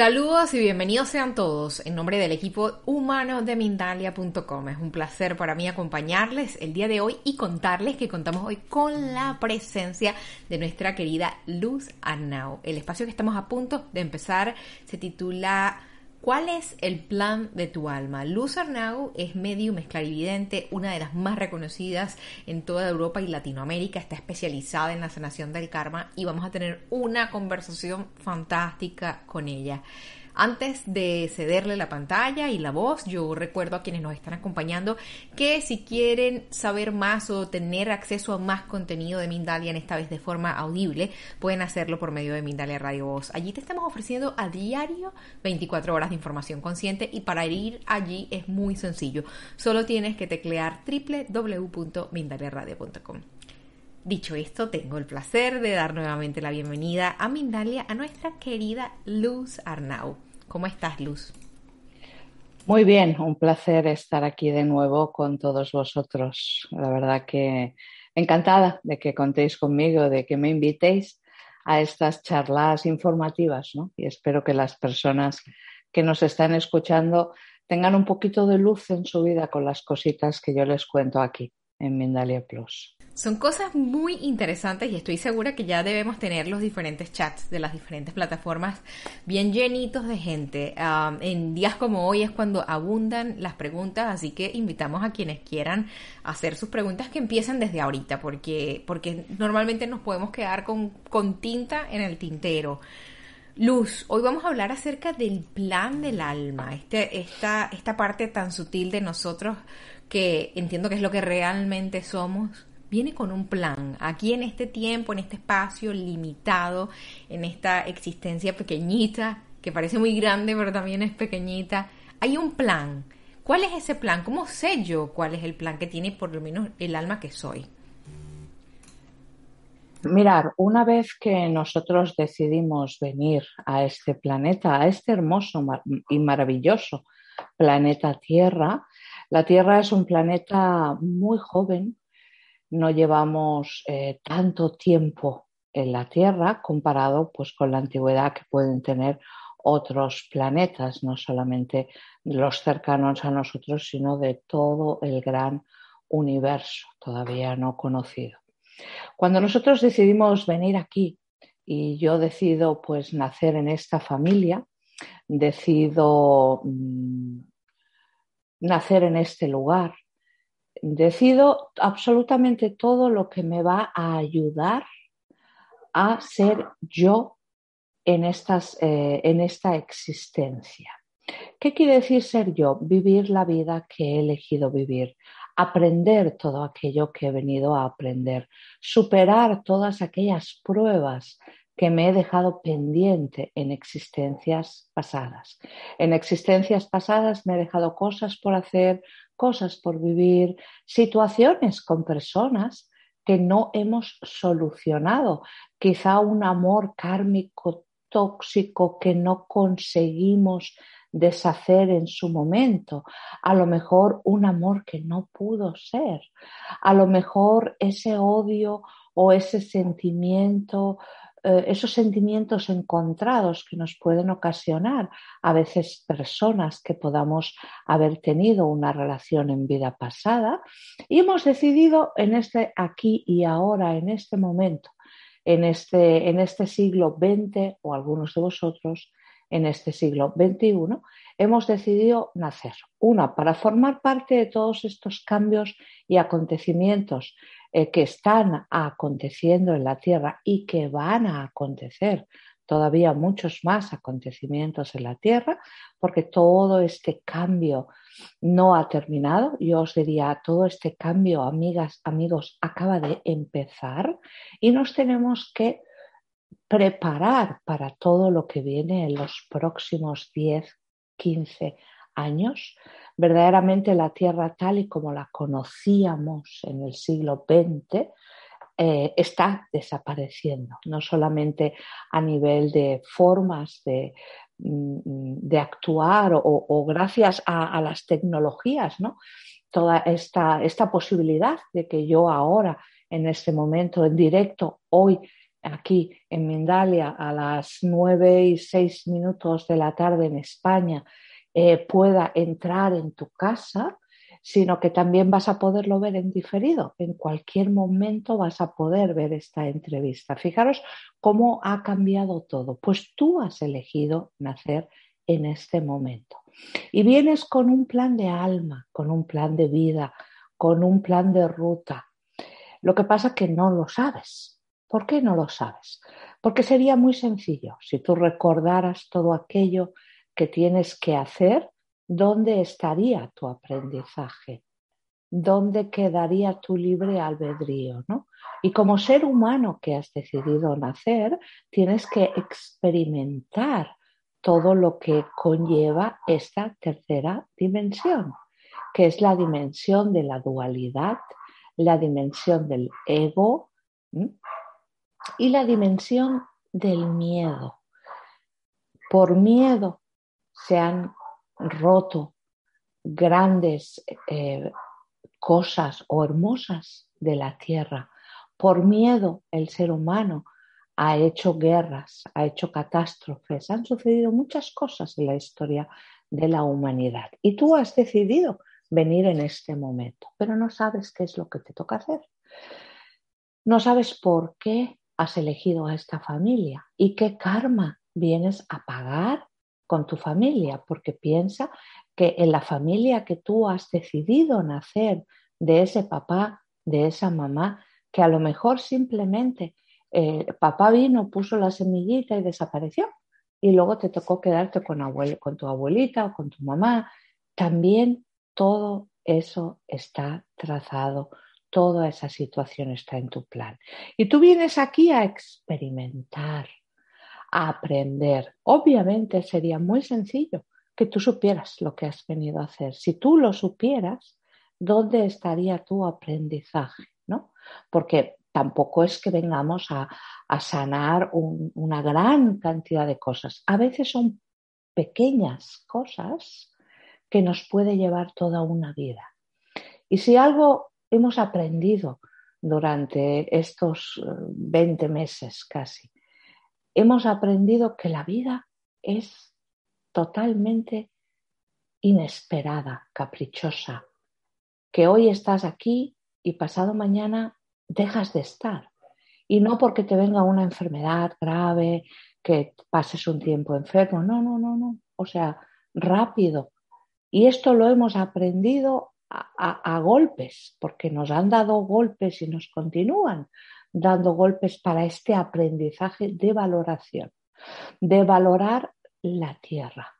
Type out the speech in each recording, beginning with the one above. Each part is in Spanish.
Saludos y bienvenidos sean todos en nombre del equipo humano de Mindalia.com. Es un placer para mí acompañarles el día de hoy y contarles que contamos hoy con la presencia de nuestra querida Luz Arnau. El espacio que estamos a punto de empezar se titula ¿Cuál es el plan de tu alma? Luz Arnau es medium, es clarividente, una de las más reconocidas en toda Europa y Latinoamérica. Está especializada en la sanación del karma y vamos a tener una conversación fantástica con ella. Antes de cederle la pantalla y la voz, yo recuerdo a quienes nos están acompañando que si quieren saber más o tener acceso a más contenido de Mindalia, en esta vez de forma audible, pueden hacerlo por medio de Mindalia Radio Voz. Allí te estamos ofreciendo a diario 24 horas de información consciente y para ir allí es muy sencillo. Solo tienes que teclear www.mindaliaradio.com. Dicho esto, tengo el placer de dar nuevamente la bienvenida a Mindalia a nuestra querida Luz Arnau. ¿Cómo estás, Luz? Muy bien, un placer estar aquí de nuevo con todos vosotros. La verdad que encantada de que contéis conmigo, de que me invitéis a estas charlas informativas, ¿no? Y espero que las personas que nos están escuchando tengan un poquito de luz en su vida con las cositas que yo les cuento aquí en Mindalia Plus. Son cosas muy interesantes y estoy segura que ya debemos tener los diferentes chats de las diferentes plataformas bien llenitos de gente. en días como hoy es cuando abundan las preguntas, así que invitamos a quienes quieran hacer sus preguntas que empiecen desde ahorita, porque, porque normalmente nos podemos quedar con, con tinta en el tintero. Luz, hoy vamos a hablar acerca del plan del alma, este, esta, esta parte tan sutil de nosotros que entiendo que es lo que realmente somos viene con un plan. Aquí en este tiempo, en este espacio limitado, en esta existencia pequeñita, que parece muy grande, pero también es pequeñita, hay un plan. ¿Cuál es ese plan? ¿Cómo sé yo cuál es el plan que tiene por lo menos el alma que soy? Mirar, una vez que nosotros decidimos venir a este planeta, a este hermoso y maravilloso planeta Tierra, la Tierra es un planeta muy joven, no llevamos eh, tanto tiempo en la Tierra comparado pues, con la antigüedad que pueden tener otros planetas, no solamente los cercanos a nosotros, sino de todo el gran universo todavía no conocido. Cuando nosotros decidimos venir aquí y yo decido pues nacer en esta familia, decido mm, nacer en este lugar, decido absolutamente todo lo que me va a ayudar a ser yo en, estas, eh, en esta existencia. ¿Qué quiere decir ser yo? Vivir la vida que he elegido vivir, aprender todo aquello que he venido a aprender, superar todas aquellas pruebas que me he dejado pendiente en existencias pasadas. En existencias pasadas me he dejado cosas por hacer, cosas por vivir, situaciones con personas que no hemos solucionado, quizá un amor kármico tóxico que no conseguimos deshacer en su momento, a lo mejor un amor que no pudo ser, a lo mejor ese odio o ese sentimiento eh, esos sentimientos encontrados que nos pueden ocasionar a veces personas que podamos haber tenido una relación en vida pasada y hemos decidido en este aquí y ahora, en este momento, en este, en este siglo XX o algunos de vosotros en este siglo XXI, hemos decidido nacer. Una, para formar parte de todos estos cambios y acontecimientos eh, que están aconteciendo en la Tierra y que van a acontecer todavía muchos más acontecimientos en la Tierra, porque todo este cambio no ha terminado. Yo os diría, todo este cambio, amigas, amigos, acaba de empezar y nos tenemos que preparar para todo lo que viene en los próximos 10, 15 años verdaderamente la Tierra tal y como la conocíamos en el siglo XX eh, está desapareciendo, no solamente a nivel de formas de, mm, actuar o, gracias a, las tecnologías, ¿no? toda esta, esta posibilidad de que yo ahora, en este momento, en directo, hoy, aquí en Mindalia a las nueve y seis minutos de la tarde en España eh, pueda entrar en tu casa, sino que también vas a poderlo ver en diferido. En cualquier momento vas a poder ver esta entrevista. Fijaros cómo ha cambiado todo. Pues tú has elegido nacer en este momento. Y vienes con un plan de alma, con un plan de vida, con un plan de ruta. Lo que pasa es que no lo sabes. ¿Por qué no lo sabes? Porque sería muy sencillo. Si tú recordaras todo aquello que tienes que hacer, ¿dónde estaría tu aprendizaje? ¿Dónde quedaría tu libre albedrío? ¿no? Y como ser humano que has decidido nacer, tienes que experimentar todo lo que conlleva esta tercera dimensión, que es la dimensión de la dualidad, la dimensión del ego, y la dimensión del miedo. Por miedo se han roto grandes eh, cosas o hermosas de la tierra. Por miedo el ser humano ha hecho guerras, ha hecho catástrofes, han sucedido muchas cosas en la historia de la humanidad. Y tú has decidido venir en este momento, pero no sabes qué es lo que te toca hacer. No sabes por qué has elegido a esta familia y qué karma vienes a pagar con tu familia, porque piensa que en la familia que tú has decidido nacer, de ese papá, de esa mamá, que a lo mejor simplemente eh, papá vino, puso la semillita y desapareció, y luego te tocó quedarte con, con tu abuelita o con tu mamá, también todo eso está trazado toda esa situación está en tu plan. Y tú vienes aquí a experimentar, a aprender. Obviamente sería muy sencillo que tú supieras lo que has venido a hacer. Si tú lo supieras, ¿dónde estaría tu aprendizaje? ¿no? Porque tampoco es que vengamos a, sanar una gran cantidad de cosas. A veces son pequeñas cosas que nos puede llevar toda una vida. Y si algo hemos aprendido durante estos 20 eh, meses casi. Hemos aprendido que la vida es totalmente inesperada, caprichosa, que hoy estás aquí y pasado mañana dejas de estar. Y no porque te venga una enfermedad grave, que pases un tiempo enfermo, no, no, no, no. O sea, rápido. Y esto lo hemos aprendido a, golpes, porque nos han dado golpes y nos continúan dando golpes para este aprendizaje de valoración, de valorar la tierra,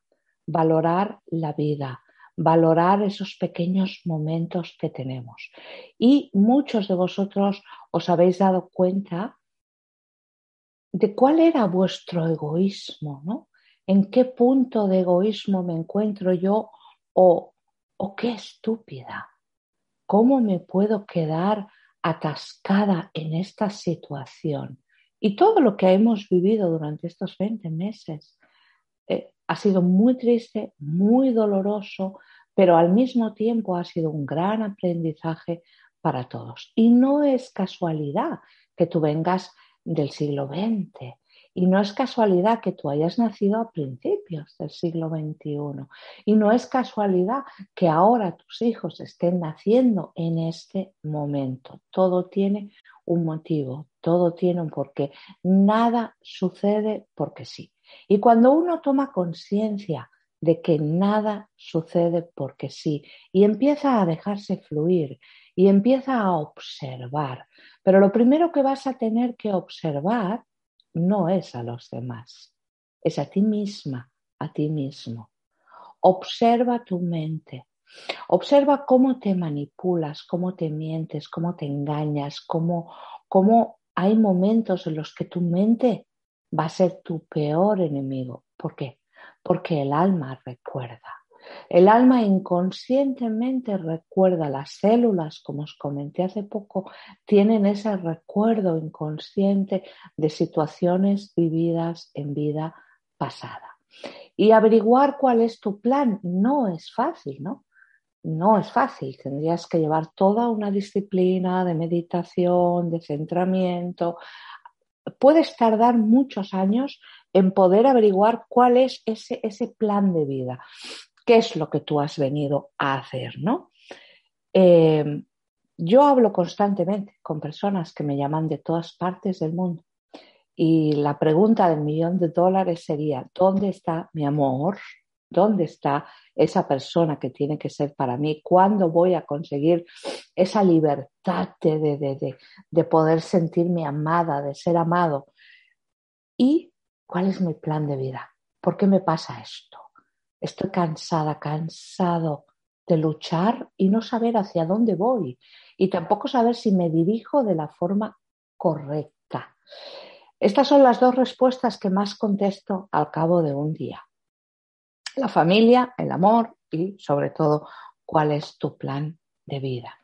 valorar la vida, valorar esos pequeños momentos que tenemos. Y muchos de vosotros os habéis dado cuenta de cuál era vuestro egoísmo, ¿no? ¿En qué punto de egoísmo me encuentro yo o ¡Oh, qué estúpida! ¿Cómo me puedo quedar atascada en esta situación? Y todo lo que hemos vivido durante estos 20 meses eh, ha sido muy triste, muy doloroso, pero al mismo tiempo ha sido un gran aprendizaje para todos. Y no es casualidad que tú vengas del siglo XX, y no es casualidad que tú hayas nacido a principios del siglo XXI. Y no es casualidad que ahora tus hijos estén naciendo en este momento. Todo tiene un motivo, todo tiene un porqué. Nada sucede porque sí. Y cuando uno toma conciencia de que nada sucede porque sí y empieza a dejarse fluir y empieza a observar, pero lo primero que vas a tener que observar no es a los demás, es a ti misma, a ti mismo. Observa tu mente, observa cómo te manipulas, cómo te mientes, cómo te engañas, cómo, cómo hay momentos en los que tu mente va a ser tu peor enemigo. ¿Por qué? Porque el alma recuerda. El alma inconscientemente recuerda las células, como os comenté hace poco, tienen ese recuerdo inconsciente de situaciones vividas en vida pasada. Y averiguar cuál es tu plan no es fácil, ¿no? No es fácil, tendrías que llevar toda una disciplina de meditación, de centramiento, puedes tardar muchos años en poder averiguar cuál es ese, ese plan de vida, qué es lo que tú has venido a hacer, ¿no? Eh, yo hablo constantemente con personas que me llaman de todas partes del mundo y la pregunta del millón de dólares sería, ¿dónde está mi amor? ¿Dónde está esa persona que tiene que ser para mí? ¿Cuándo voy a conseguir esa libertad de, de, de, poder sentirme amada, de ser amado? ¿Y cuál es mi plan de vida? ¿Por qué me pasa esto? Estoy cansada, cansado de luchar y no saber hacia dónde voy y tampoco saber si me dirijo de la forma correcta. Estas son las dos respuestas que más contesto al cabo de un día. La familia, el amor y sobre todo cuál es tu plan de vida.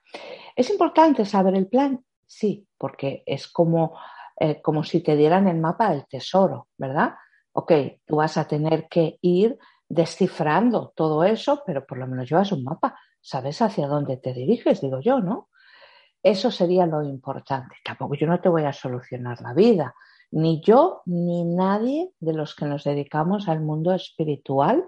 ¿Es importante saber el plan? Sí, porque es como, eh, como si te dieran el mapa del tesoro, ¿verdad? Ok, tú vas a tener que ir descifrando todo eso, pero por lo menos llevas un mapa, sabes hacia dónde te diriges, digo yo, ¿no? Eso sería lo importante. Tampoco yo no te voy a solucionar la vida, ni yo ni nadie de los que nos dedicamos al mundo espiritual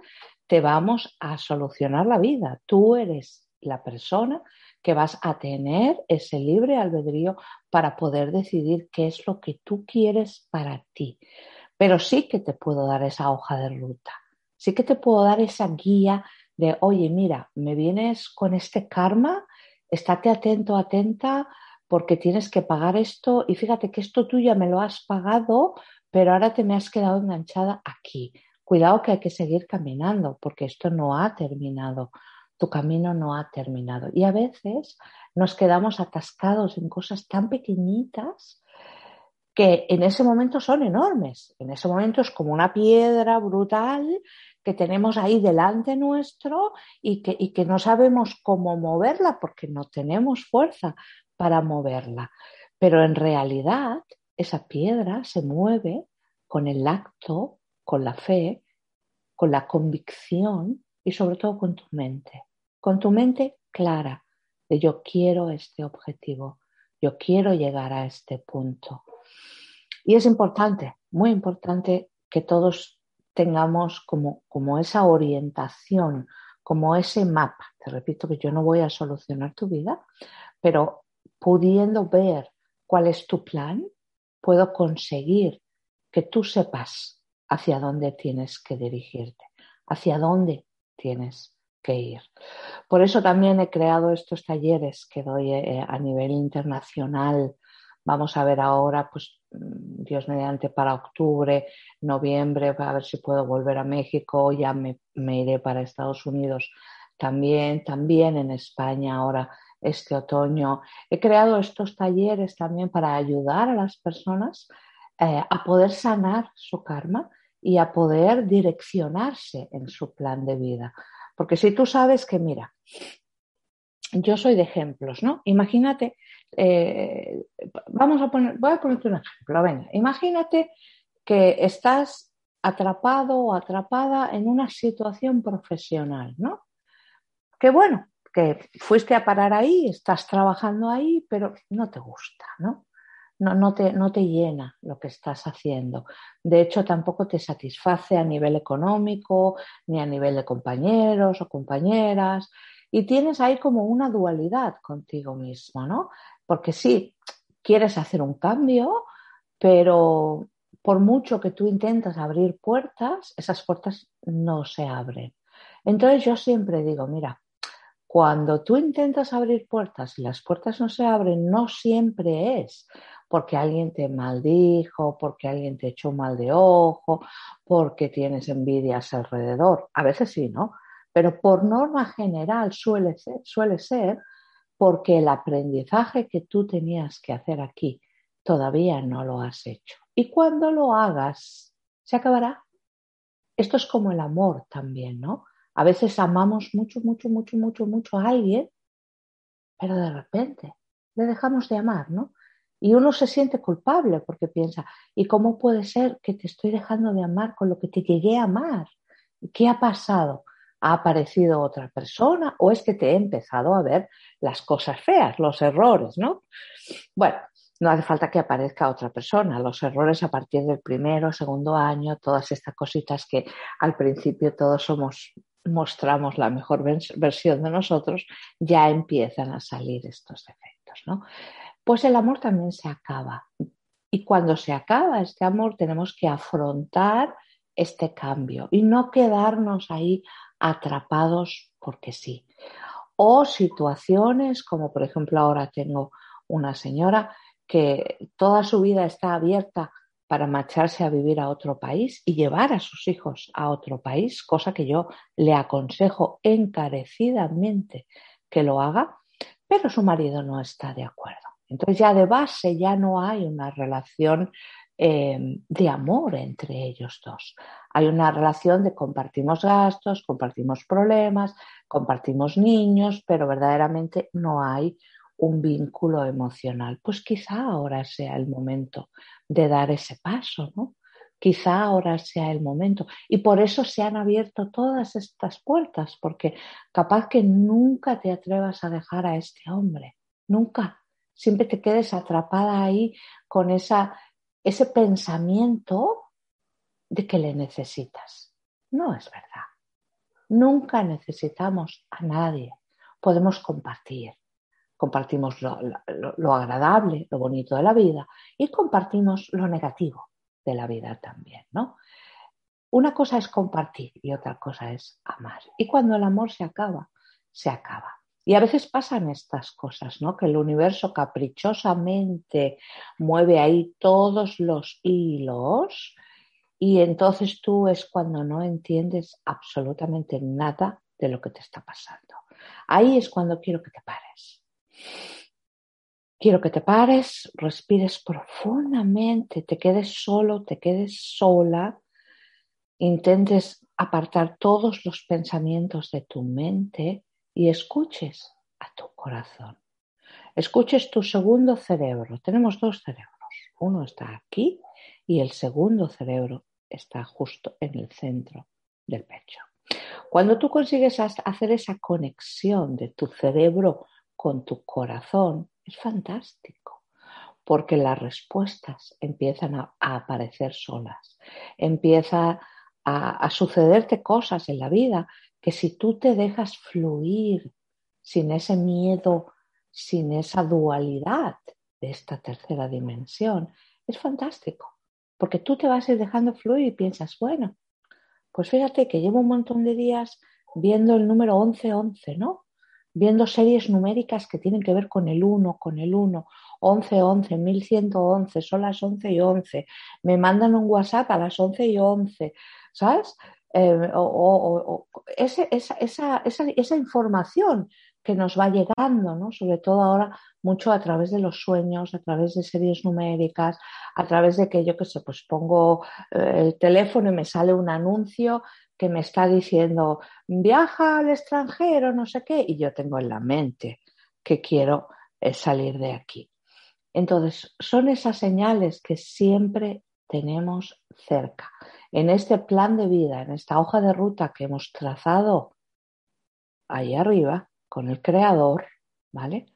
te vamos a solucionar la vida. Tú eres la persona que vas a tener ese libre albedrío para poder decidir qué es lo que tú quieres para ti. Pero sí que te puedo dar esa hoja de ruta, sí que te puedo dar esa guía de, oye, mira, me vienes con este karma, estate atento, atenta porque tienes que pagar esto y fíjate que esto tú ya me lo has pagado, pero ahora te me has quedado enganchada aquí. Cuidado que hay que seguir caminando porque esto no ha terminado, tu camino no ha terminado. Y a veces nos quedamos atascados en cosas tan pequeñitas que en ese momento son enormes. En ese momento es como una piedra brutal que tenemos ahí delante nuestro y que, y que no sabemos cómo moverla porque no tenemos fuerza para moverla. Pero en realidad esa piedra se mueve con el acto, con la fe, con la convicción y sobre todo con tu mente. Con tu mente clara de yo quiero este objetivo, yo quiero llegar a este punto. Y es importante, muy importante que todos tengamos como, como esa orientación, como ese mapa. Te repito que yo no voy a solucionar tu vida, pero pudiendo ver cuál es tu plan, puedo conseguir que tú sepas hacia dónde tienes que dirigirte, hacia dónde tienes que ir. Por eso también he creado estos talleres que doy eh, a nivel internacional. Vamos a ver ahora, pues, Dios mediante, para octubre, noviembre, a ver si puedo volver a México, ya me, me iré para Estados Unidos también, también en España ahora este otoño. He creado estos talleres también para ayudar a las personas eh, a poder sanar su karma y a poder direccionarse en su plan de vida. Porque si tú sabes que, mira, yo soy de ejemplos, ¿no? Imagínate, eh, vamos a poner, voy a ponerte un ejemplo, venga, imagínate que estás atrapado o atrapada en una situación profesional, ¿no? Que bueno, que fuiste a parar ahí, estás trabajando ahí, pero no te gusta, ¿no? No, no, te, no te llena lo que estás haciendo. De hecho, tampoco te satisface a nivel económico, ni a nivel de compañeros o compañeras. Y tienes ahí como una dualidad contigo mismo, ¿no? Porque sí, quieres hacer un cambio, pero por mucho que tú intentas abrir puertas, esas puertas no se abren. Entonces yo siempre digo, mira, cuando tú intentas abrir puertas y las puertas no se abren, no siempre es porque alguien te maldijo, porque alguien te echó mal de ojo, porque tienes envidias alrededor. A veces sí, ¿no? Pero por norma general suele ser, suele ser porque el aprendizaje que tú tenías que hacer aquí todavía no lo has hecho. Y cuando lo hagas, se acabará. Esto es como el amor también, ¿no? A veces amamos mucho, mucho, mucho, mucho, mucho a alguien, pero de repente le dejamos de amar, ¿no? Y uno se siente culpable porque piensa, ¿y cómo puede ser que te estoy dejando de amar con lo que te llegué a amar? ¿Qué ha pasado? ¿Ha aparecido otra persona o es que te he empezado a ver las cosas feas, los errores, ¿no? Bueno, no hace falta que aparezca otra persona. Los errores a partir del primero, segundo año, todas estas cositas que al principio todos somos mostramos la mejor versión de nosotros, ya empiezan a salir estos defectos, ¿no? Pues el amor también se acaba. Y cuando se acaba este amor tenemos que afrontar este cambio y no quedarnos ahí atrapados porque sí. O situaciones como por ejemplo ahora tengo una señora que toda su vida está abierta para marcharse a vivir a otro país y llevar a sus hijos a otro país, cosa que yo le aconsejo encarecidamente que lo haga, pero su marido no está de acuerdo. Entonces ya de base ya no hay una relación eh, de amor entre ellos dos. Hay una relación de compartimos gastos, compartimos problemas, compartimos niños, pero verdaderamente no hay un vínculo emocional. Pues quizá ahora sea el momento de dar ese paso, ¿no? Quizá ahora sea el momento. Y por eso se han abierto todas estas puertas, porque capaz que nunca te atrevas a dejar a este hombre, nunca. Siempre te quedes atrapada ahí con esa, ese pensamiento de que le necesitas. No es verdad. Nunca necesitamos a nadie. Podemos compartir, compartimos lo, agradable, lo bonito de la vida y compartimos lo negativo de la vida también, ¿no? Una cosa es compartir y otra cosa es amar. Y cuando el amor se acaba, se acaba. Y a veces pasan estas cosas, ¿no? Que el universo caprichosamente mueve ahí todos los hilos y entonces tú es cuando no entiendes absolutamente nada de lo que te está pasando. Ahí es cuando quiero que te pares Quiero que te pares, respires profundamente, te quedes solo, te quedes sola, intentes apartar todos los pensamientos de tu mente y escuches a tu corazón. Escuches tu segundo cerebro. Tenemos dos cerebros. Uno está aquí y el segundo cerebro está justo en el centro del pecho. Cuando tú consigues hacer esa conexión de tu cerebro con tu corazón es fantástico, porque las respuestas empiezan a, aparecer solas, empieza a, sucederte cosas en la vida que si tú te dejas fluir sin ese miedo, sin esa dualidad de esta tercera dimensión, es fantástico, porque tú te vas a ir dejando fluir y piensas, bueno, pues fíjate que llevo un montón de días viendo el número 1111, ¿no? viendo series numéricas que tienen que ver con el 1, con el 1, 11, 11, 1111, son las 11 y 11, me mandan un WhatsApp a las 11 y 11, ¿sabes? Eh, o, esa, esa, esa, información que nos va llegando, ¿no? sobre todo ahora mucho a través de los sueños, a través de series numéricas, a través de que yo que sé, pues pongo eh, el teléfono y me sale un anuncio que me está diciendo, viaja al extranjero, no sé qué, y yo tengo en la mente que quiero eh, salir de aquí. Entonces, son esas señales que siempre tenemos cerca. En este plan de vida, en esta hoja de ruta que hemos trazado ahí arriba con el creador, ¿vale?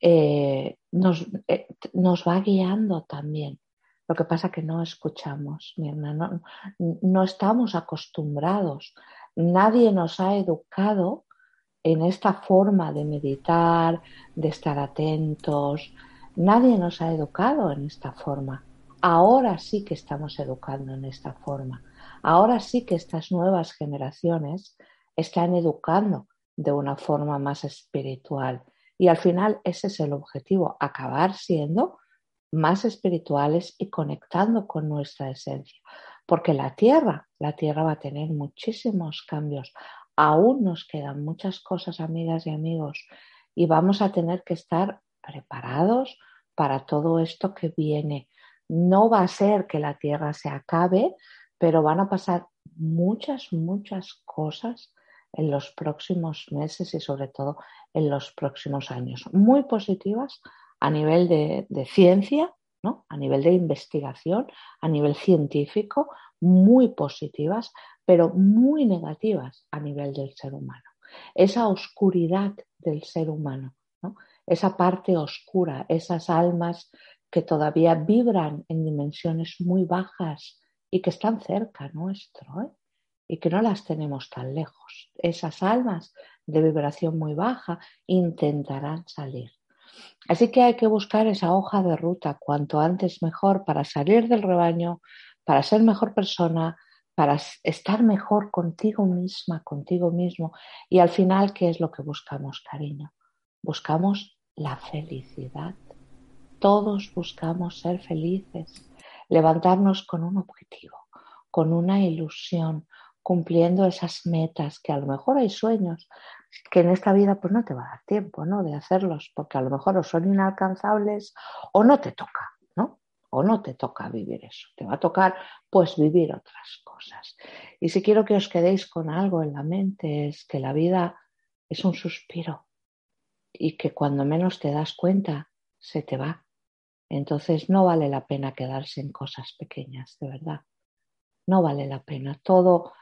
Eh, nos, eh, nos va guiando también. Lo que pasa que no escuchamos, mi hermano, no, estamos acostumbrados. Nadie nos ha educado en esta forma de meditar, de estar atentos. Nadie nos ha educado en esta forma. Ahora sí que estamos educando en esta forma. Ahora sí que estas nuevas generaciones están educando de una forma más espiritual. Y al final ese es el objetivo, acabar siendo más espirituales y conectando con nuestra esencia. Porque la tierra, la tierra va a tener muchísimos cambios. Aún nos quedan muchas cosas, amigas y amigos, y vamos a tener que estar preparados para todo esto que viene. No va a ser que la tierra se acabe, pero van a pasar muchas, muchas cosas en los próximos meses y sobre todo en los próximos años. Muy positivas a nivel de, ciencia, ¿no? a nivel de investigación, a nivel científico, muy positivas, pero muy negativas a nivel del ser humano. Esa oscuridad del ser humano, esa parte oscura, esas almas que todavía vibran en dimensiones muy bajas y que están cerca nuestro ¿eh? Y que no las tenemos tan lejos. Esas almas de vibración muy baja intentarán salir. Así que hay que buscar esa hoja de ruta cuanto antes mejor para salir del rebaño, para ser mejor persona, para estar mejor contigo misma, contigo mismo. Y al final, ¿qué es lo que buscamos, cariño? Buscamos la felicidad. Todos buscamos ser felices, levantarnos con un objetivo, con una ilusión, cumpliendo esas metas, que a lo mejor hay sueños que en esta vida pues no te va a dar tiempo, ¿no? De hacerlos, porque a lo mejor o son inalcanzables o no te toca, ¿no? O no te toca vivir eso, te va a tocar pues vivir otras cosas. Y si quiero que os quedéis con algo en la mente es que la vida es un suspiro y que cuando menos te das cuenta se te va. Entonces no vale la pena quedarse en cosas pequeñas, de verdad. No vale la pena. Todo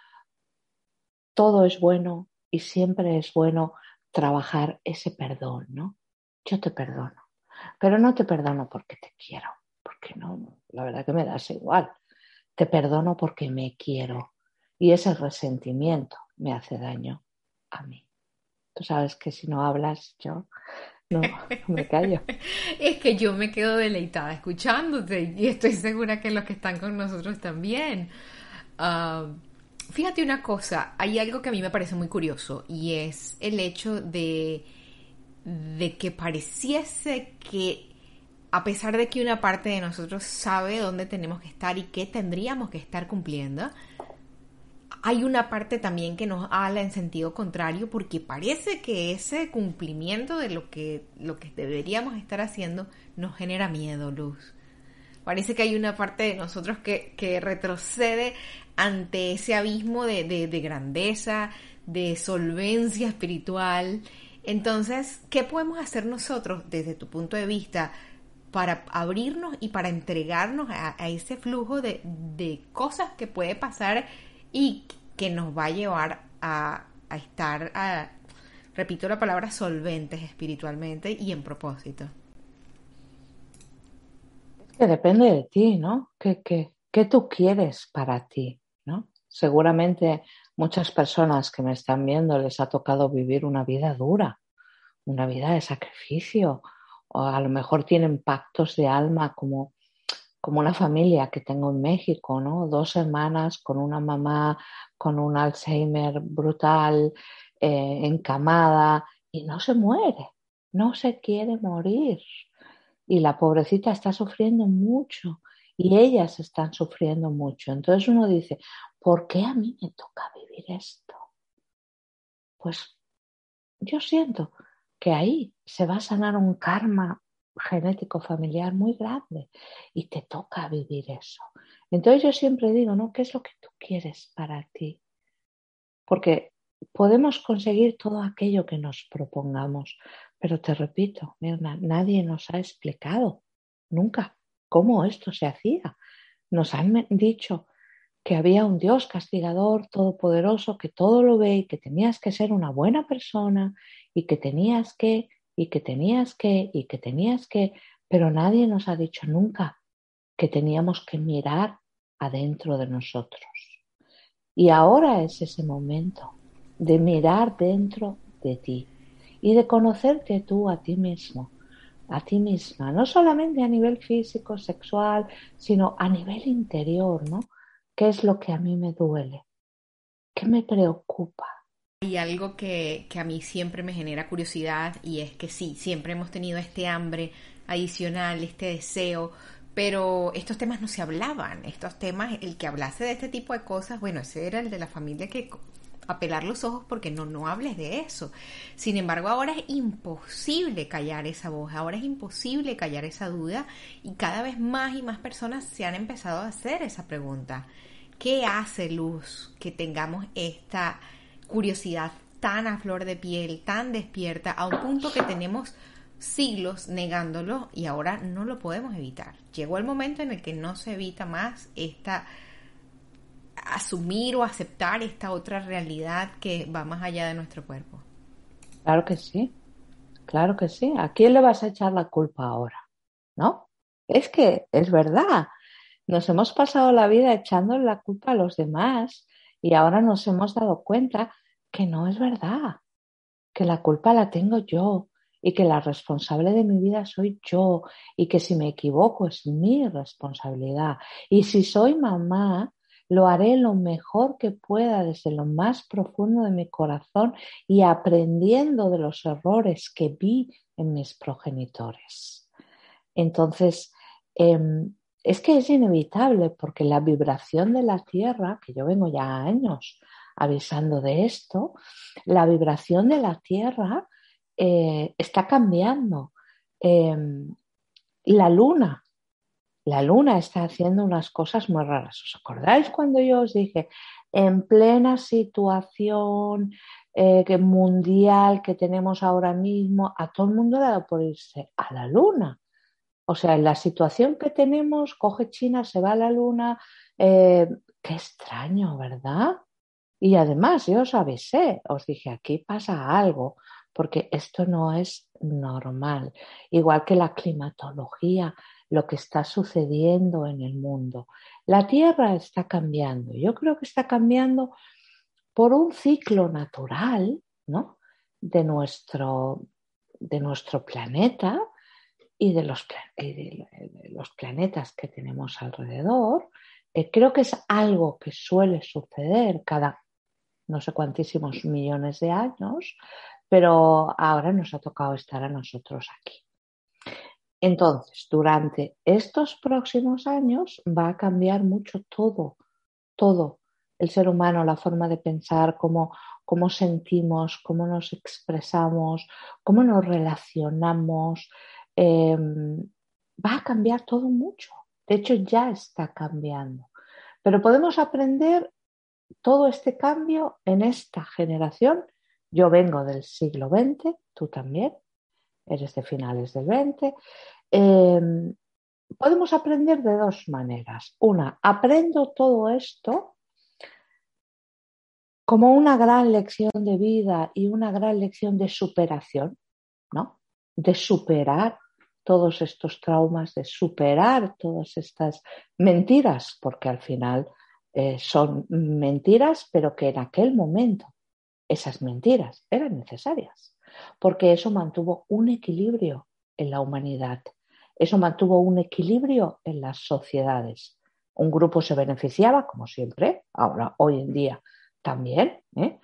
todo es bueno y siempre es bueno trabajar ese perdón, ¿no? Yo te perdono, pero no te perdono porque te quiero, porque no, la verdad que me das igual. Te perdono porque me quiero y ese resentimiento me hace daño a mí. Tú sabes que si no hablas, yo no, me callo. es que yo me quedo deleitada escuchándote y estoy segura que los que están con nosotros también. Ah, Fíjate una cosa, hay algo que a mí me parece muy curioso y es el hecho de, de que pareciese que a pesar de que una parte de nosotros sabe dónde tenemos que estar y qué tendríamos que estar cumpliendo, hay una parte también que nos habla en sentido contrario porque parece que ese cumplimiento de lo que, lo que deberíamos estar haciendo nos genera miedo, Luz. Parece que hay una parte de nosotros que, que retrocede ante ese abismo de, de, grandeza, de solvencia espiritual. Entonces, ¿qué podemos hacer nosotros desde tu punto de vista para abrirnos y para entregarnos a, ese flujo de, de, cosas que puede pasar y que nos va a llevar a, a estar, a, repito la palabra, solventes espiritualmente y en propósito? Que depende de ti, ¿no? ¿Qué, qué, qué tú quieres para ti? Seguramente muchas personas que me están viendo les ha tocado vivir una vida dura, una vida de sacrificio, o a lo mejor tienen pactos de alma como, como una familia que tengo en México, ¿no? Dos hermanas con una mamá con un Alzheimer brutal, eh, encamada, y no se muere, no se quiere morir. Y la pobrecita está sufriendo mucho y ellas están sufriendo mucho. Entonces uno dice, ¿por qué a mí me toca vivir esto? Pues yo siento que ahí se va a sanar un karma genético familiar muy grande y te toca vivir eso. Entonces yo siempre digo, ¿no? ¿Qué es lo que tú quieres para ti? Porque podemos conseguir todo aquello que nos propongamos, pero te repito, Mirna, nadie nos ha explicado nunca cómo esto se hacía. Nos han dicho que había un Dios castigador, todopoderoso, que todo lo ve y que tenías que ser una buena persona y que tenías que, y que tenías que, y que tenías que, pero nadie nos ha dicho nunca que teníamos que mirar adentro de nosotros. Y ahora es ese momento de mirar dentro de ti y de conocerte tú a ti mismo a ti misma, no solamente a nivel físico, sexual, sino a nivel interior, ¿no? ¿Qué es lo que a mí me duele? ¿Qué me preocupa? Hay algo que, que, a mí siempre me genera curiosidad y es que sí, siempre hemos tenido este hambre adicional, este deseo, pero estos temas no se hablaban, estos temas, el que hablase de este tipo de cosas, bueno, ese era el de la familia que apelar los ojos porque no, no hables de eso. Sin embargo, ahora es imposible callar esa voz, ahora es imposible callar esa duda y cada vez más y más personas se han empezado a hacer esa pregunta. ¿Qué hace Luz que tengamos esta curiosidad tan a flor de piel, tan despierta, a un punto que tenemos siglos negándolo y ahora no lo podemos evitar? Llegó el momento en el que no se evita más esta asumir o aceptar esta otra realidad que va más allá de nuestro cuerpo. Claro que sí, claro que sí. ¿A quién le vas a echar la culpa ahora? ¿No? Es que es verdad. Nos hemos pasado la vida echando la culpa a los demás y ahora nos hemos dado cuenta que no es verdad, que la culpa la tengo yo y que la responsable de mi vida soy yo y que si me equivoco es mi responsabilidad. Y si soy mamá, lo haré lo mejor que pueda desde lo más profundo de mi corazón y aprendiendo de los errores que vi en mis progenitores. Entonces, em, es que es inevitable porque la vibración de la Tierra, que yo vengo ya años avisando de esto, la vibración de la Tierra eh, está cambiando. Em, la luna, la luna está haciendo unas cosas muy raras. ¿Os acordáis cuando yo os dije, en plena situación eh, mundial que tenemos ahora mismo, a todo el mundo le ha dado por irse a la luna? O sea, en la situación que tenemos, coge China, se va a la luna. Eh, qué extraño, ¿verdad? Y además, yo os avisé, os dije, aquí pasa algo, porque esto no es normal. Igual que la climatología, lo que está sucediendo en el mundo. La Tierra está cambiando. Yo creo que está cambiando por un ciclo natural, ¿no? De nuestro, de nuestro planeta y de los, los planetas que tenemos alrededor, creo que es algo que suele suceder cada no sé cuantísimos millones de años, pero ahora nos ha tocado estar a nosotros aquí. Entonces, durante estos próximos años va a cambiar mucho todo, todo. El ser humano, la forma de pensar, cómo, cómo sentimos, cómo nos expresamos, cómo nos relacionamos, Em, va a cambiar todo mucho. De hecho, ya está cambiando. Pero podemos aprender todo este cambio en esta generación. Yo vengo del siglo XX, tú también, eres de finales del XX. Em, podemos aprender de dos maneras. Una, aprendo todo esto como una gran lección de vida y una gran lección de superación, ¿no? De superar todos estos traumas, de superar todas estas mentiras, porque al final eh, son mentiras, pero que en aquel momento esas mentiras eran necesarias, porque eso mantuvo un equilibrio en la humanidad, eso mantuvo un equilibrio en las sociedades. Un grupo se beneficiaba, como siempre, ahora, hoy en día también, ¿eh?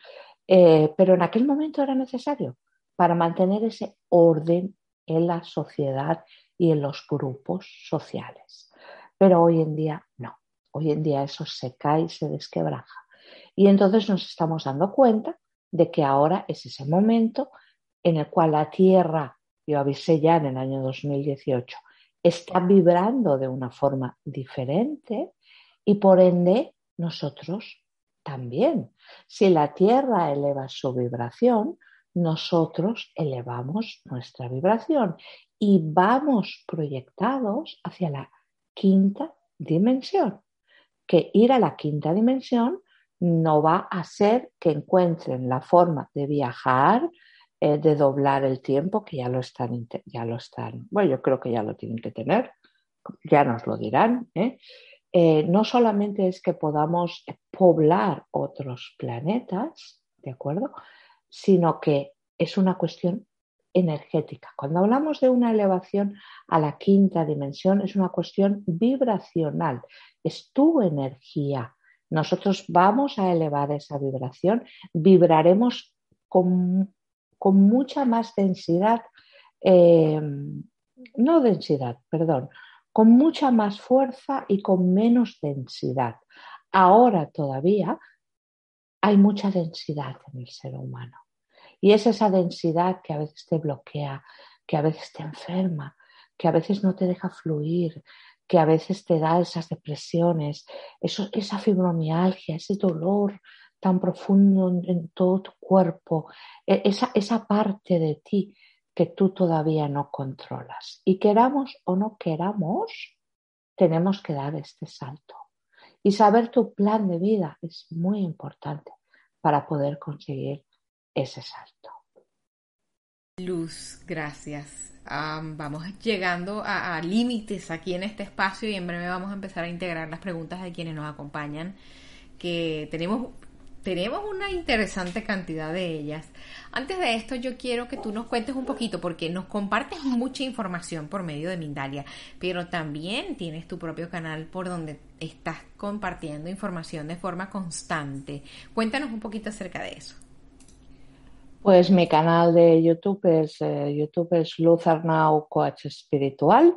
Eh, pero en aquel momento era necesario para mantener ese orden en la sociedad y en los grupos sociales. Pero hoy en día no. Hoy en día eso se cae y se desquebraja. Y entonces nos estamos dando cuenta de que ahora es ese momento en el cual la Tierra, yo avisé ya en el año 2018, está vibrando de una forma diferente y por ende nosotros también. Si la Tierra eleva su vibración, nosotros elevamos nuestra vibración y vamos proyectados hacia la quinta dimensión. Que ir a la quinta dimensión no va a ser que encuentren la forma de viajar, eh, de doblar el tiempo, que ya lo están, ya lo están, bueno, yo creo que ya lo tienen que tener, ya nos lo dirán. ¿eh? Eh, no solamente es que podamos poblar otros planetas, ¿de acuerdo? sino que es una cuestión energética. Cuando hablamos de una elevación a la quinta dimensión, es una cuestión vibracional, es tu energía. Nosotros vamos a elevar esa vibración, vibraremos con, mucha más densidad, eh, no densidad, perdón, con mucha más fuerza y con menos densidad. Ahora todavía hay mucha densidad en el ser humano. Y es esa densidad que a veces te bloquea, que a veces te enferma, que a veces no te deja fluir, que a veces te da esas depresiones, eso, esa fibromialgia, ese dolor tan profundo en, todo tu cuerpo, e, esa, esa parte de ti que tú todavía no controlas. Y queramos o no queramos, tenemos que dar este salto. Y saber tu plan de vida es muy importante para poder conseguir ese salto. Luz, gracias. vamos llegando a, límites aquí en este espacio y en breve vamos a empezar a integrar las preguntas de quienes nos acompañan, que tenemos tenemos una interesante cantidad de ellas. Antes de esto, yo quiero que tú nos cuentes un poquito, porque nos compartes mucha información por medio de Mindalia, pero también tienes tu propio canal por donde estás compartiendo información de forma constante. Cuéntanos un poquito acerca de eso. Pues mi canal de YouTube es, eh, YouTube es Luz Arnau Coach Espiritual.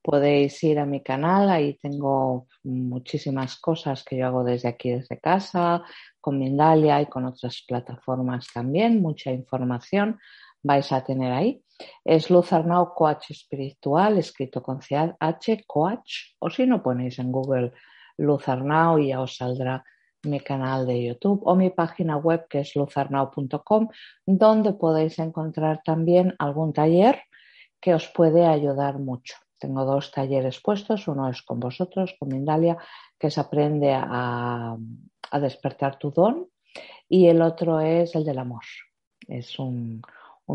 Podéis ir a mi canal, ahí tengo muchísimas cosas que yo hago desde aquí, desde casa, con Mindalia y con otras plataformas también, mucha información vais a tener ahí. Es Luz Arnau Coach Espiritual, escrito con CH, Coach, o si no ponéis en Google Luz Arnau ya os saldrá mi canal de YouTube o mi página web que es luzarnau.com, donde podéis encontrar también algún taller que os puede ayudar mucho. Tengo dos talleres puestos, uno es con vosotros, con Mindalia, que se aprende a, despertar tu don, y el otro es el del amor. Es un,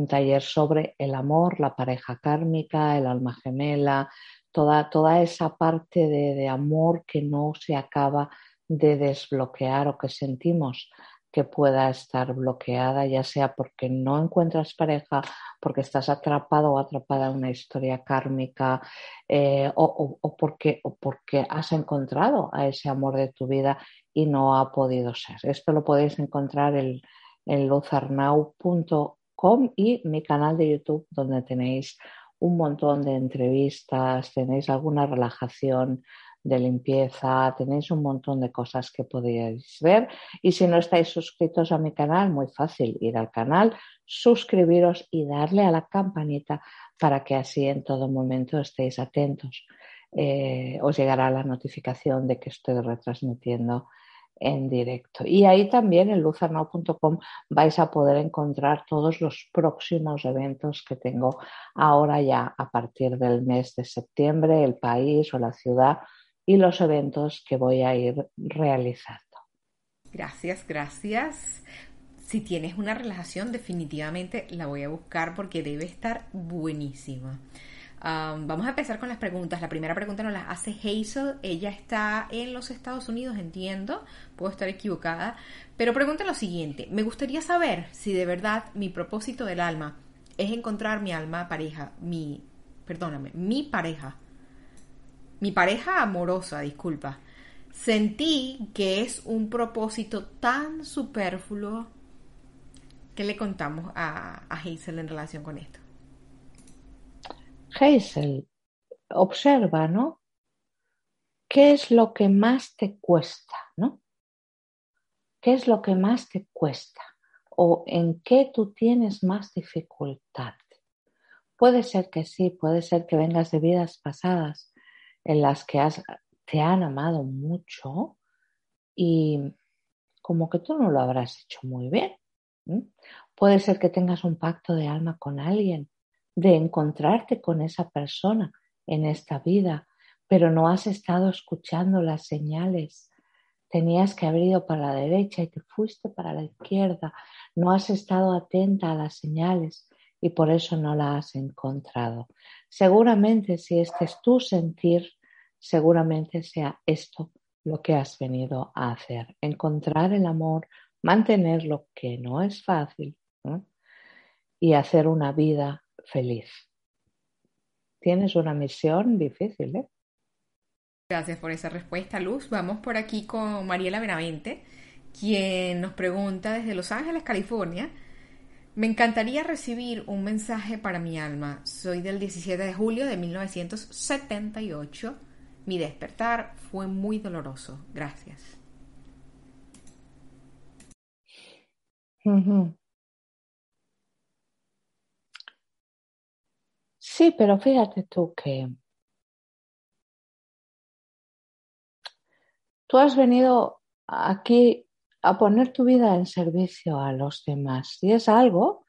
taller sobre el amor, la pareja kármica, el alma gemela, toda, toda esa parte de, de amor que no se acaba de desbloquear o que sentimos que pueda estar bloqueada, ya sea porque no encuentras pareja, porque estás atrapado o atrapada en una historia kármica eh, o, porque, o porque has encontrado a ese amor de tu vida y no ha podido ser. Esto lo podéis encontrar en, en luzarnau.com y mi canal de YouTube donde tenéis un montón de entrevistas, tenéis alguna relajación, de limpieza, tenéis un montón de cosas que podéis ver. Y si no estáis suscritos a mi canal, muy fácil, ir al canal, suscribiros y darle a la campanita para que así en todo momento estéis atentos. Eh, os llegará la notificación de que estoy retransmitiendo en directo. Y ahí también en luzarnau.com vais a poder encontrar todos los próximos eventos que tengo ahora ya a partir del mes de septiembre, el país o la ciudad y los eventos que voy a ir realizando. Gracias, gracias. Si tienes una relajación, definitivamente la voy a buscar porque debe estar buenísima. Vamos a empezar con las preguntas. La primera pregunta nos la hace Hazel. Ella está en los Estados Unidos, entiendo. Puedo estar equivocada. Pero pregunta lo siguiente. Me gustaría saber si de verdad mi propósito del alma es encontrar mi alma pareja, mi, perdóname, mi pareja mi pareja amorosa, disculpa, sentí que es un propósito tan superfluo que le contamos a Hazel en relación con esto. Hazel, observa, ¿no? ¿Qué es lo que más te cuesta, ¿no? ¿Qué es lo que más te cuesta? ¿O en qué tú tienes más dificultad? Puede ser que sí, puede ser que vengas de vidas pasadas en las que te han amado mucho y como que tú no lo habrás hecho muy bien. Puede ser que tengas un pacto de alma con alguien, de encontrarte con esa persona en esta vida, pero no has estado escuchando las señales. Tenías que haber ido para la derecha y te fuiste para la izquierda. No has estado atenta a las señales y por eso no la has encontrado. Seguramente si este es tu sentir, seguramente sea esto lo que has venido a hacer, encontrar el amor, mantener lo que no es fácil y hacer una vida feliz. Tienes una misión difícil, ¿eh? Gracias por esa respuesta, Luz. Vamos por aquí con Mariela Benavente, quien nos pregunta desde Los Ángeles, California, me encantaría recibir un mensaje para mi alma. Soy del 17 de julio de 1978. Mi despertar fue muy doloroso. Gracias. Sí, pero fíjate tú que tú has venido aquí a poner tu vida en servicio a los demás. Y es algo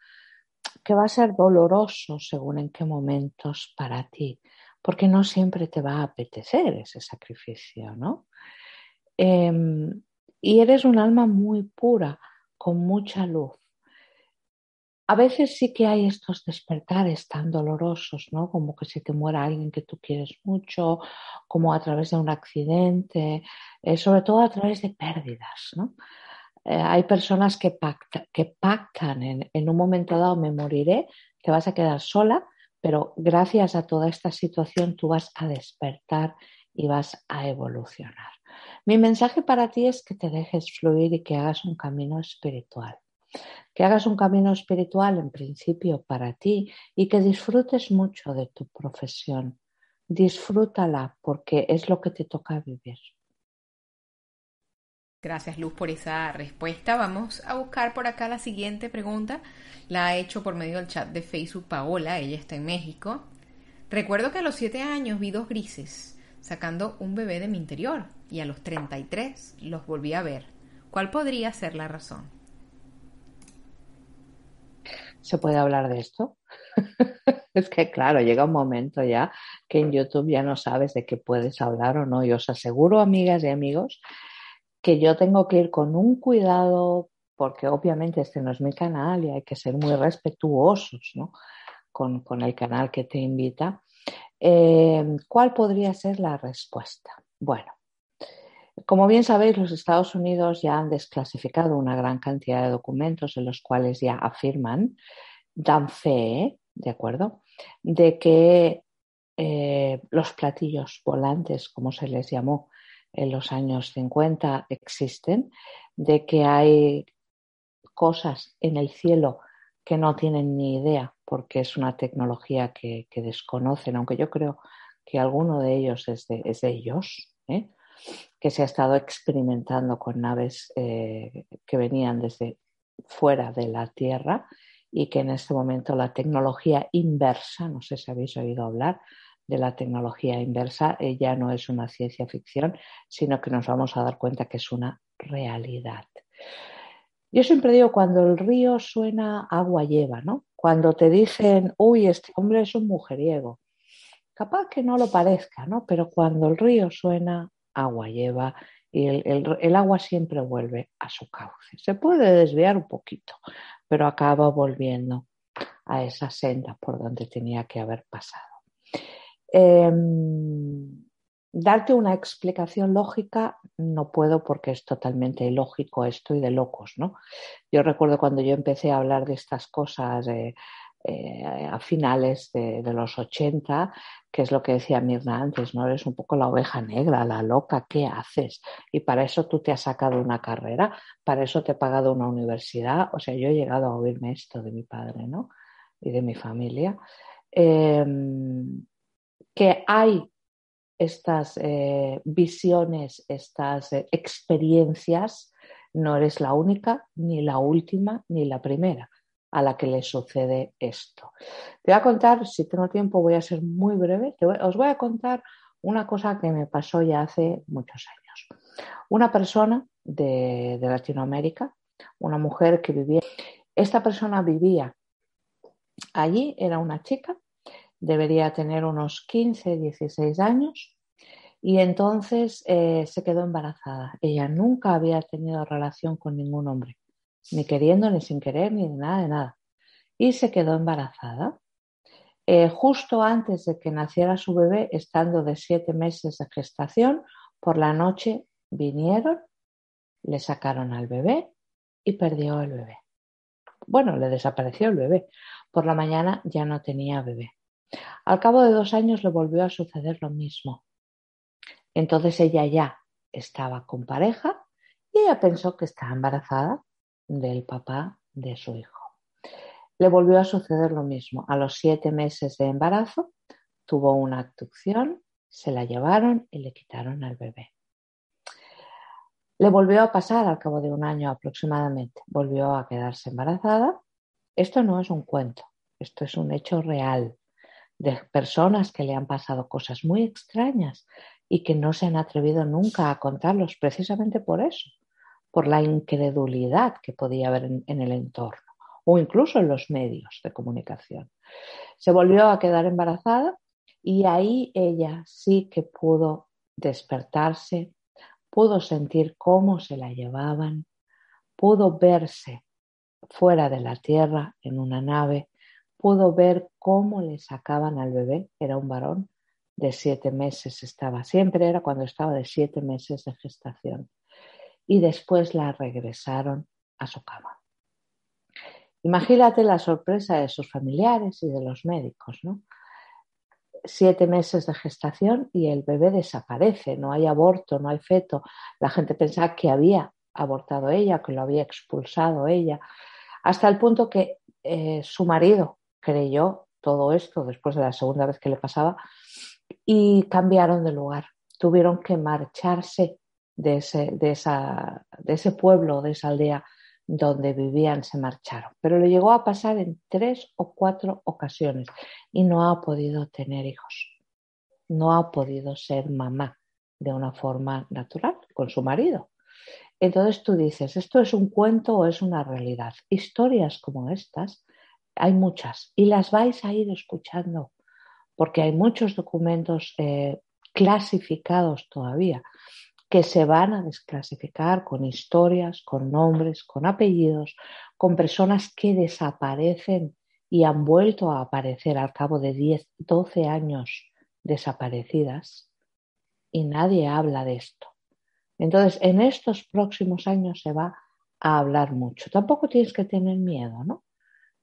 que va a ser doloroso según en qué momentos para ti, porque no siempre te va a apetecer ese sacrificio, ¿no? Em, y eres un alma muy pura, con mucha luz. A veces sí que hay estos despertares tan dolorosos, ¿no? Como que se te muera alguien que tú quieres mucho, como a través de un accidente, eh, sobre todo a través de pérdidas, ¿no? Eh, hay personas que, que pactan en, un momento dado, me moriré, te vas a quedar sola, pero gracias a toda esta situación tú vas a despertar y vas a evolucionar. Mi mensaje para ti es que te dejes fluir y que hagas un camino espiritual que hagas un camino espiritual en principio para ti y que disfrutes mucho de tu profesión. Disfrútala porque es lo que te toca vivir. Gracias Luz por esa respuesta. Vamos a buscar por acá la siguiente pregunta. La ha hecho por medio del chat de Facebook Paola, ella está en México. Recuerdo que a los 7 años vi dos grises sacando un bebé de mi interior y a los 33 los volví a ver. ¿Cuál podría ser la razón? ¿Se puede hablar de esto? es que claro, llega un momento ya que en YouTube ya no sabes de qué puedes hablar o no. Y os aseguro, amigas y amigos, que yo tengo que ir con un cuidado, porque obviamente este no es mi canal y hay que ser muy respetuosos ¿no? con, con el canal que te invita. Eh, ¿Cuál podría ser la respuesta? Bueno, como bien sabéis, los Estados Unidos ya han desclasificado una gran cantidad de documentos en los cuales ya afirman, dan fe, ¿de acuerdo?, de que eh, los platillos volantes, como se les llamó en los años 50, existen, de que hay cosas en el cielo que no tienen ni idea porque es una tecnología que, desconocen, aunque yo creo que alguno de ellos es de, es de ellos. ¿eh? Que se ha estado experimentando con naves eh, que venían desde fuera de la Tierra y que en este momento la tecnología inversa, no sé si habéis oído hablar de la tecnología inversa, eh, ya no es una ciencia ficción, sino que nos vamos a dar cuenta que es una realidad. Yo siempre digo, cuando el río suena, agua lleva, ¿no? Cuando te dicen, uy, este hombre es un mujeriego, capaz que no lo parezca, ¿no? Pero cuando el río suena, agua lleva y el, agua siempre vuelve a su cauce. Se puede desviar un poquito, pero acaba volviendo a esa senda por donde tenía que haber pasado. Em, darte una explicación lógica no puedo porque es totalmente ilógico esto y de locos, ¿no? Yo recuerdo cuando yo empecé a hablar de estas cosas eh, eh, a finales de, los 80, que es lo que decía Mirna antes, ¿no? Eres un poco la oveja negra, la loca, ¿qué haces? Y para eso tú te has sacado una carrera, para eso te he pagado una universidad. O sea, yo he llegado a oírme esto de mi padre, ¿no? Y de mi familia. Em, que hay estas eh, visiones, estas eh, experiencias, no eres la única, ni la última, ni la primera a la que le sucede esto. Te voy a contar, si tengo tiempo voy a ser muy breve, os voy a contar una cosa que me pasó ya hace muchos años. Una persona de, de Latinoamérica, una mujer que vivía, esta persona vivía allí, era una chica, debería tener unos 15, 16 años, y entonces eh, se quedó embarazada. Ella nunca había tenido relación con ningún hombre ni queriendo, ni sin querer, ni de nada, de nada. Y se quedó embarazada. Eh, justo antes de que naciera su bebé, estando de siete meses de gestación, por la noche vinieron, le sacaron al bebé y perdió el bebé. Bueno, le desapareció el bebé. Por la mañana ya no tenía bebé. Al cabo de dos años le volvió a suceder lo mismo. Entonces ella ya estaba con pareja y ella pensó que estaba embarazada del papá de su hijo. Le volvió a suceder lo mismo. A los siete meses de embarazo tuvo una abducción, se la llevaron y le quitaron al bebé. Le volvió a pasar al cabo de un año aproximadamente. Volvió a quedarse embarazada. Esto no es un cuento, esto es un hecho real de personas que le han pasado cosas muy extrañas y que no se han atrevido nunca a contarlos precisamente por eso, por la incredulidad que podía haber en, el entorno o incluso en los medios de comunicación. Se volvió a quedar embarazada y ahí ella sí que pudo despertarse, pudo sentir cómo se la llevaban, pudo verse fuera de la Tierra, en una nave, pudo ver cómo le sacaban al bebé, era un varón de siete meses, estaba, siempre era cuando estaba de siete meses de gestación, y después la regresaron a su cama. Imagínate la sorpresa de sus familiares y de los médicos, ¿no? Siete meses de gestación y el bebé desaparece, no hay aborto, no hay feto. La gente pensaba que había abortado ella, que lo había expulsado ella, hasta el punto que eh, su marido creyó todo esto después de la segunda vez que le pasaba y cambiaron de lugar. Tuvieron que marcharse de ese, de esa, de ese pueblo, de esa aldea donde vivían, se marcharon. Pero le llegó a pasar en tres o cuatro ocasiones y no ha podido tener hijos. No ha podido ser mamá de una forma natural con su marido. Entonces tú dices, ¿esto es un cuento o es una realidad? Historias como estas hay muchas y las vais a ir escuchando porque hay muchos documentos eh, clasificados todavía que se van a desclasificar con historias, con nombres, con apellidos, con personas que desaparecen y han vuelto a aparecer al cabo de 10, 12 años desaparecidas y nadie habla de esto. Entonces, en estos próximos años se va a hablar mucho. Tampoco tienes que tener miedo, ¿no?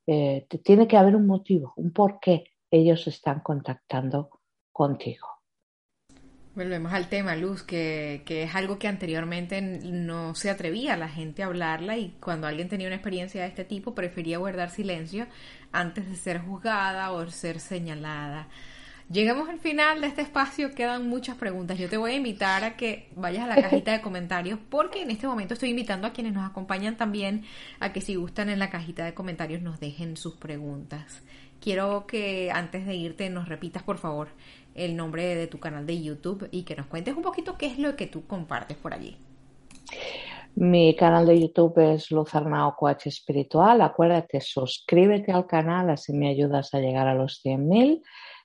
Eh, tiene que haber un motivo, un por qué ellos están contactando contigo. Volvemos al tema, Luz, que, que, es algo que anteriormente no se atrevía la gente a hablarla y cuando alguien tenía una experiencia de este tipo prefería guardar silencio antes de ser juzgada o ser señalada. Llegamos al final de este espacio, quedan muchas preguntas. Yo te voy a invitar a que vayas a la cajita de comentarios porque en este momento estoy invitando a quienes nos acompañan también a que si gustan en la cajita de comentarios nos dejen sus preguntas. Quiero que antes de irte nos repitas por favor el nombre de tu canal de YouTube y que nos cuentes un poquito qué es lo que tú compartes por allí. Mi canal de YouTube es Luz Coach Espiritual. Acuérdate, suscríbete al canal, así me ayudas a llegar a los 100.000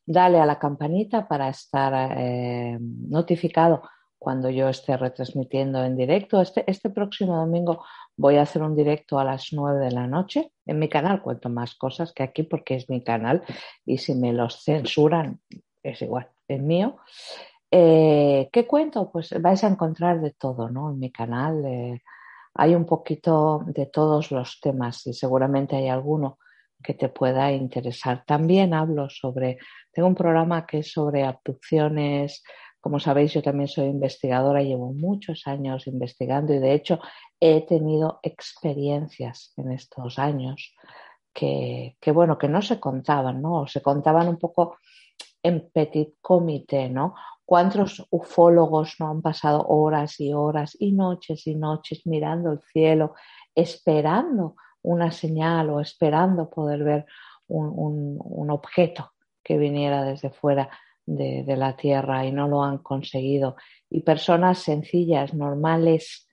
dale a la campanita para estar eh, notificado cuando yo esté retransmitiendo en directo. Este, este próximo domingo voy a hacer un directo a las 9 de la noche en mi canal. Cuento más cosas que aquí porque es mi canal y si me los censuran es igual, es mío. Eh, ¿Qué cuento? Pues vais a encontrar de todo ¿no? en mi canal. Eh, hay un poquito de todos los temas y seguramente hay alguno que te pueda interesar. También hablo sobre, tengo un programa que es sobre abducciones. Como sabéis, yo también soy investigadora, llevo muchos años investigando y de hecho he tenido experiencias en estos años que, que bueno, que no se contaban, ¿no? Se contaban un poco en petit comité, ¿no? ¿Cuántos ufólogos no han pasado horas y horas y noches y noches mirando el cielo, esperando una señal o esperando poder ver un, objeto que viniera desde fuera de, la Tierra y no lo han conseguido. Y personas sencillas, normales,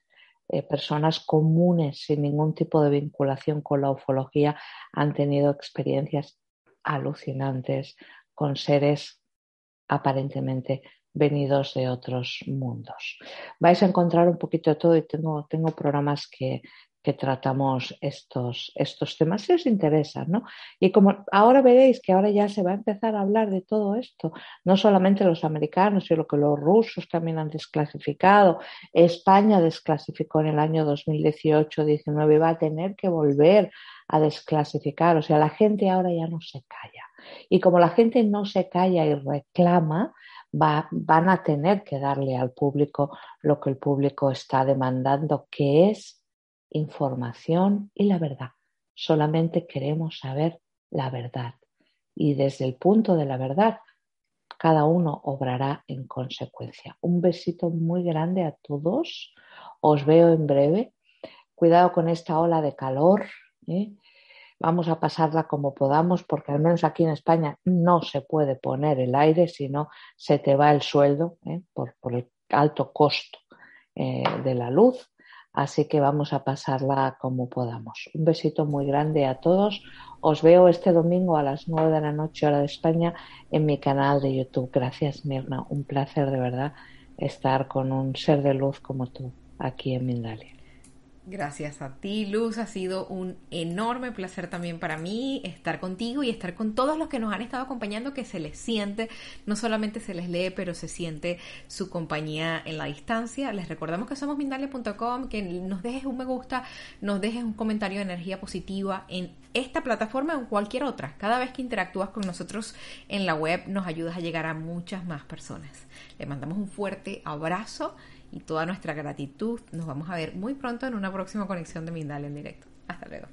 eh, personas comunes, sin ningún tipo de vinculación con la ufología, han tenido experiencias alucinantes con seres aparentemente venidos de otros mundos. Vais a encontrar un poquito de todo y tengo, tengo programas que, que tratamos estos, estos temas, si os interesa, ¿no? Y como ahora veréis que ahora ya se va a empezar a hablar de todo esto, no solamente los americanos, sino que los rusos también han desclasificado, España desclasificó en el año 2018-19 y va a tener que volver a desclasificar, o sea, la gente ahora ya no se calla. Y como la gente no se calla y reclama, Va, van a tener que darle al público lo que el público está demandando, que es información y la verdad. Solamente queremos saber la verdad. Y desde el punto de la verdad, cada uno obrará en consecuencia. Un besito muy grande a todos. Os veo en breve. Cuidado con esta ola de calor. ¿Eh? Vamos a pasarla como podamos porque al menos aquí en España no se puede poner el aire, sino se te va el sueldo ¿eh? por, el alto costo eh, de la luz Así que vamos a pasarla como podamos. Un besito muy grande a todos. Os veo este domingo a las 9 de la noche hora de España en mi canal de YouTube. Gracias Mirna, un placer de verdad estar con un ser de luz como tú aquí en Mindalia. Gracias a ti, Luz. Ha sido un enorme placer también para mí estar contigo y estar con todos los que nos han estado acompañando, que se les siente, no solamente se les lee, pero se siente su compañía en la distancia. Les recordamos que somos Mindalia.com, que nos dejes un me gusta, nos dejes un comentario de energía positiva en esta plataforma o en cualquier otra. Cada vez que interactúas con nosotros en la web, nos ayudas a llegar a muchas más personas. Le mandamos un fuerte abrazo y toda nuestra gratitud. Nos vamos a ver muy pronto en una próxima conexión de Mindal en directo. Hasta luego.